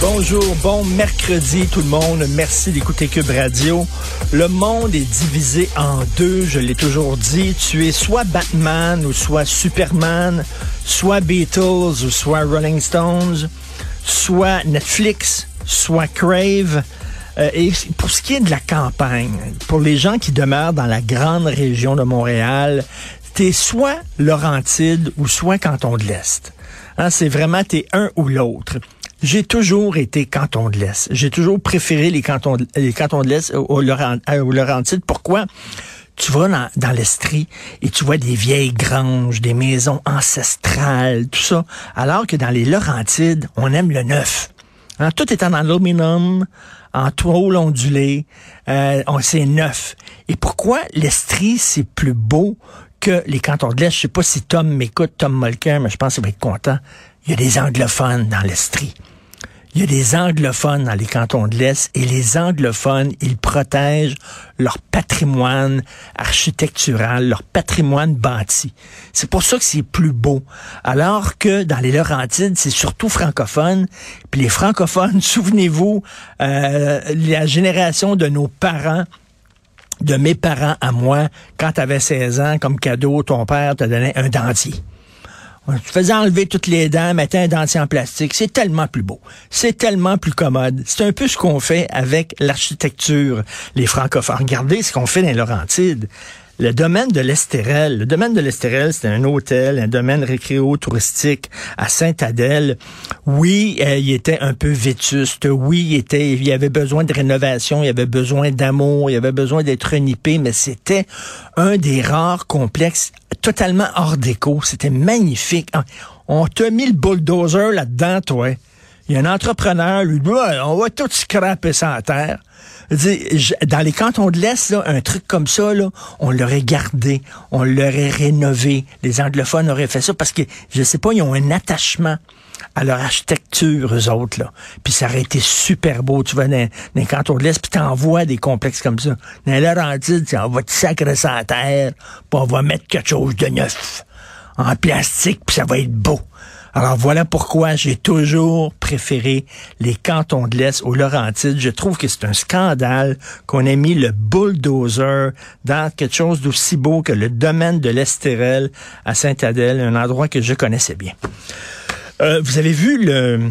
Bonjour, bon mercredi tout le monde. Merci d'écouter Cube Radio. Le monde est divisé en deux, je l'ai toujours dit. Tu es soit Batman ou soit Superman, soit Beatles ou soit Rolling Stones, soit Netflix, soit Crave. Euh, et pour ce qui est de la campagne, pour les gens qui demeurent dans la grande région de Montréal, t'es soit Laurentide ou soit Canton de l'Est. Hein, c'est vraiment t'es un ou l'autre. J'ai toujours été canton de l'Est. J'ai toujours préféré les cantons de, l'Est au, au, euh, au Laurentide. Pourquoi? Tu vas dans, l'Estrie et tu vois des vieilles granges, des maisons ancestrales, tout ça. Alors que dans les Laurentides, on aime le neuf. Hein, tout est en aluminium, en tôle ondulée. Euh, on c'est neuf. Et pourquoi l'Estrie, c'est plus beau que les cantons de l'Est? Je sais pas si Tom m'écoute, Tom Mulcair, mais je pense qu'il va être content. Il y a des anglophones dans l'Estrie. Il y a des anglophones dans les cantons de l'Est et les anglophones, ils protègent leur patrimoine architectural, leur patrimoine bâti. C'est pour ça que c'est plus beau. Alors que dans les Laurentides, c'est surtout francophone. Puis les francophones, souvenez-vous, euh, la génération de nos parents, de mes parents à moi, quand tu avais 16 ans, comme cadeau, ton père te donnait un dentier. Tu faisais enlever toutes les dents, mettais un dentier en plastique. C'est tellement plus beau. C'est tellement plus commode. C'est un peu ce qu'on fait avec l'architecture, les francophones. Regardez ce qu'on fait dans les Laurentides. Le domaine de l'Estérel. Le domaine de l'Estérel, c'est un hôtel, un domaine récréo-touristique à Saint-Adèle. Oui, euh, il était un peu vétuste. Oui, il était, il y avait besoin de rénovation, il avait besoin d'amour, il avait besoin d'être renippé, mais c'était un des rares complexes totalement hors déco. C'était magnifique. Ah, On t'a mis le bulldozer là-dedans, toi. Il y a un entrepreneur, lui, on va tout scraper ça à terre. Dans les cantons de l'Est, un truc comme ça, on l'aurait gardé, on l'aurait rénové. Les anglophones auraient fait ça parce que, je sais pas, ils ont un attachement à leur architecture, eux autres, là. Puis ça aurait été super beau. Tu vas dans, dans les cantons de l'Est, puis t'envoies des complexes comme ça. Dans les Laurentides, on va te sacrer ça à terre, puis on va mettre quelque chose de neuf, en plastique, puis ça va être beau. Alors voilà pourquoi j'ai toujours préféré les cantons de l'Est aux Laurentides. Je trouve que c'est un scandale qu'on ait mis le bulldozer dans quelque chose d'aussi beau que le domaine de l'Estérel à Saint-Adèle, un endroit que je connaissais bien. Euh, vous avez vu le,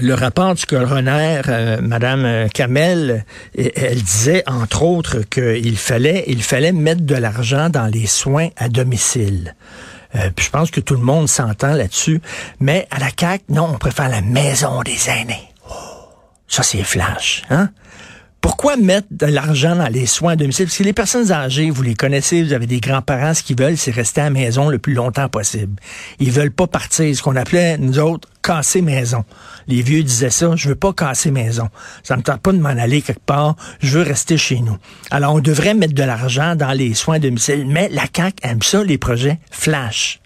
le rapport du coroner, euh, Madame Kamel, elle disait entre autres qu'il fallait, il fallait mettre de l'argent dans les soins à domicile. Euh, puis je pense que tout le monde s'entend là-dessus. Mais à la CAQ, non, on préfère la maison des aînés. Oh, ça, c'est flash. Hein? Pourquoi mettre de l'argent dans les soins à domicile? Parce que les personnes âgées, vous les connaissez, vous avez des grands-parents, ce qu'ils veulent, c'est rester à la maison le plus longtemps possible. Ils veulent pas partir, ce qu'on appelait, nous autres, casser maison. Les vieux disaient ça, je veux pas casser maison. Ça me tente pas de m'en aller quelque part, je veux rester chez nous. Alors, on devrait mettre de l'argent dans les soins à domicile, mais la CAQ aime ça, les projets flash.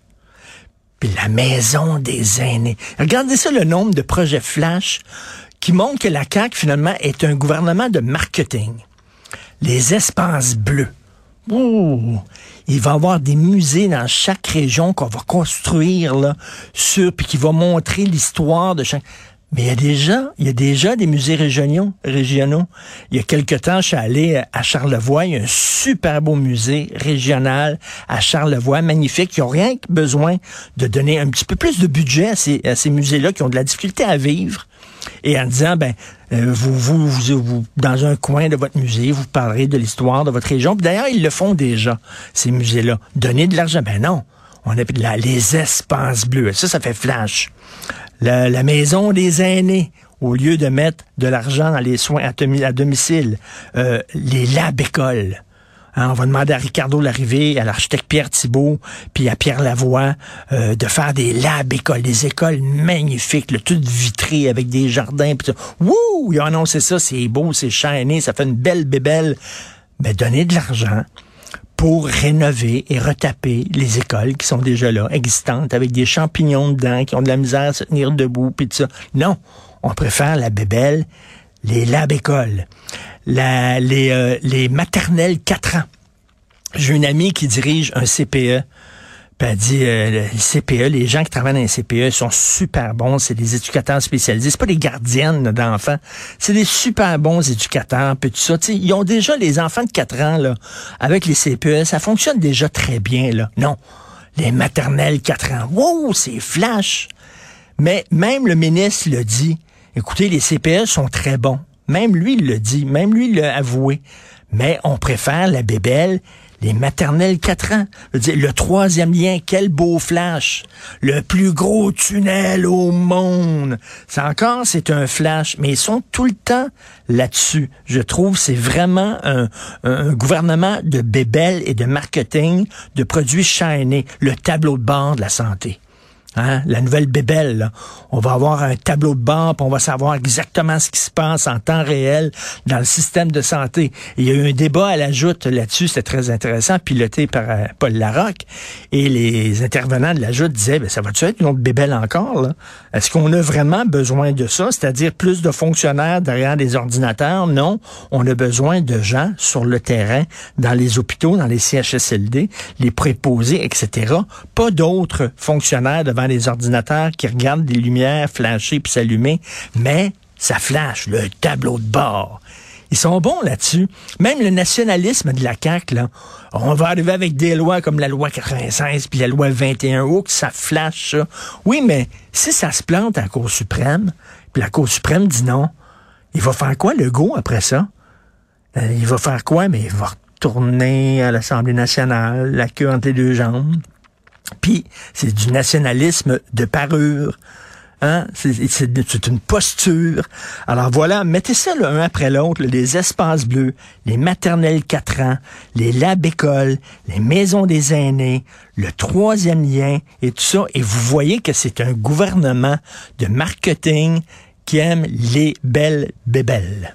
Puis la maison des aînés. Regardez ça, le nombre de projets flash qui montrent que la CAQ, finalement, est un gouvernement de marketing. Les espaces bleus. Ouh, il va y avoir des musées dans chaque région qu'on va construire là, sur, puis qui va montrer l'histoire de chaque. Mais il y a déjà, il y a déjà des musées régionaux, régionaux. Il y a quelque temps, je suis allé à Charlevoix, il y a un super beau musée régional à Charlevoix, magnifique. Ils n'ont rien que besoin de donner un petit peu plus de budget à ces musées-là qui ont de la difficulté à vivre. Et en disant, ben, euh, vous, vous, vous, vous, dans un coin de votre musée, vous parlerez de l'histoire de votre région. D'ailleurs, ils le font déjà, ces musées-là. Donner de l'argent, ben non. On a là, les espaces bleus. Ça, ça fait flash la, maison des aînés, au lieu de mettre de l'argent dans les soins à, domicile, euh, les labs écoles. Hein, on va demander à Ricardo Larrivée, à l'architecte Pierre Thibault, puis à Pierre Lavoie euh, de faire des labs écoles, des écoles magnifiques, le tout vitré avec des jardins. Pis Wouh! Ils ont annoncé ça, c'est beau, c'est shiny, ça fait une belle bébelle. Mais donner de l'argent pour rénover et retaper les écoles qui sont déjà là, existantes, avec des champignons dedans, qui ont de la misère à se tenir debout, puis ça. Non, on préfère la bébelle, les lab-écoles, les, euh, les maternelles 4 ans. J'ai une amie qui dirige un CPE puis elle dit, euh, CPE, les gens qui travaillent dans les CPE sont super bons. C'est des éducateurs spécialisés. C'est pas des gardiennes d'enfants. C'est des super bons éducateurs, puis tout ça. ils ont déjà les enfants de 4 ans, là, avec les CPE. Ça fonctionne déjà très bien, là. Non. Les maternelles 4 ans. Wow, c'est flash. Mais même le ministre le dit. Écoutez, les CPE sont très bons. Même lui il le dit. Même lui l'a avoué. Mais on préfère la bébelle les maternelles 4 ans. le troisième lien, quel beau flash. Le plus gros tunnel au monde. C'est encore, c'est un flash, mais ils sont tout le temps là-dessus. Je trouve c'est vraiment un, gouvernement de bébelles et de marketing de produits shiny, le tableau de bord de la santé. Hein? La nouvelle bébelle, là. on va avoir un tableau de bord, on va savoir exactement ce qui se passe en temps réel dans le système de santé. il y a eu un débat à la joute là-dessus, c'était très intéressant, piloté par euh, Paul Larocque. Et les intervenants de la joute disaient, ben, ça va-tu être une autre bébelle encore? Est-ce qu'on a vraiment besoin de ça? C'est-à-dire plus de fonctionnaires derrière des ordinateurs? Non, on a besoin de gens sur le terrain, dans les hôpitaux, dans les CHSLD, les préposés, etc. Pas d'autres fonctionnaires les ordinateurs qui regardent des lumières flasher puis s'allumer, mais ça flash, le tableau de bord. Ils sont bons là-dessus. Même le nationalisme de la CAQ, là, on va arriver avec des lois comme la loi 96 puis la loi 21 oh, que ça flash ça. Oui, mais si ça se plante à la Cour suprême, puis la Cour suprême dit non, il va faire quoi le go après ça? Euh, il va faire quoi? Mais il va retourner à l'Assemblée nationale, la queue entre les deux jambes. Puis c'est du nationalisme de parure. Hein? C'est une posture. Alors voilà, mettez ça l'un après l'autre, les espaces bleus, les maternelles 4 ans, les lab écoles, les maisons des aînés, le troisième lien et tout ça. Et vous voyez que c'est un gouvernement de marketing qui aime les belles bébelles.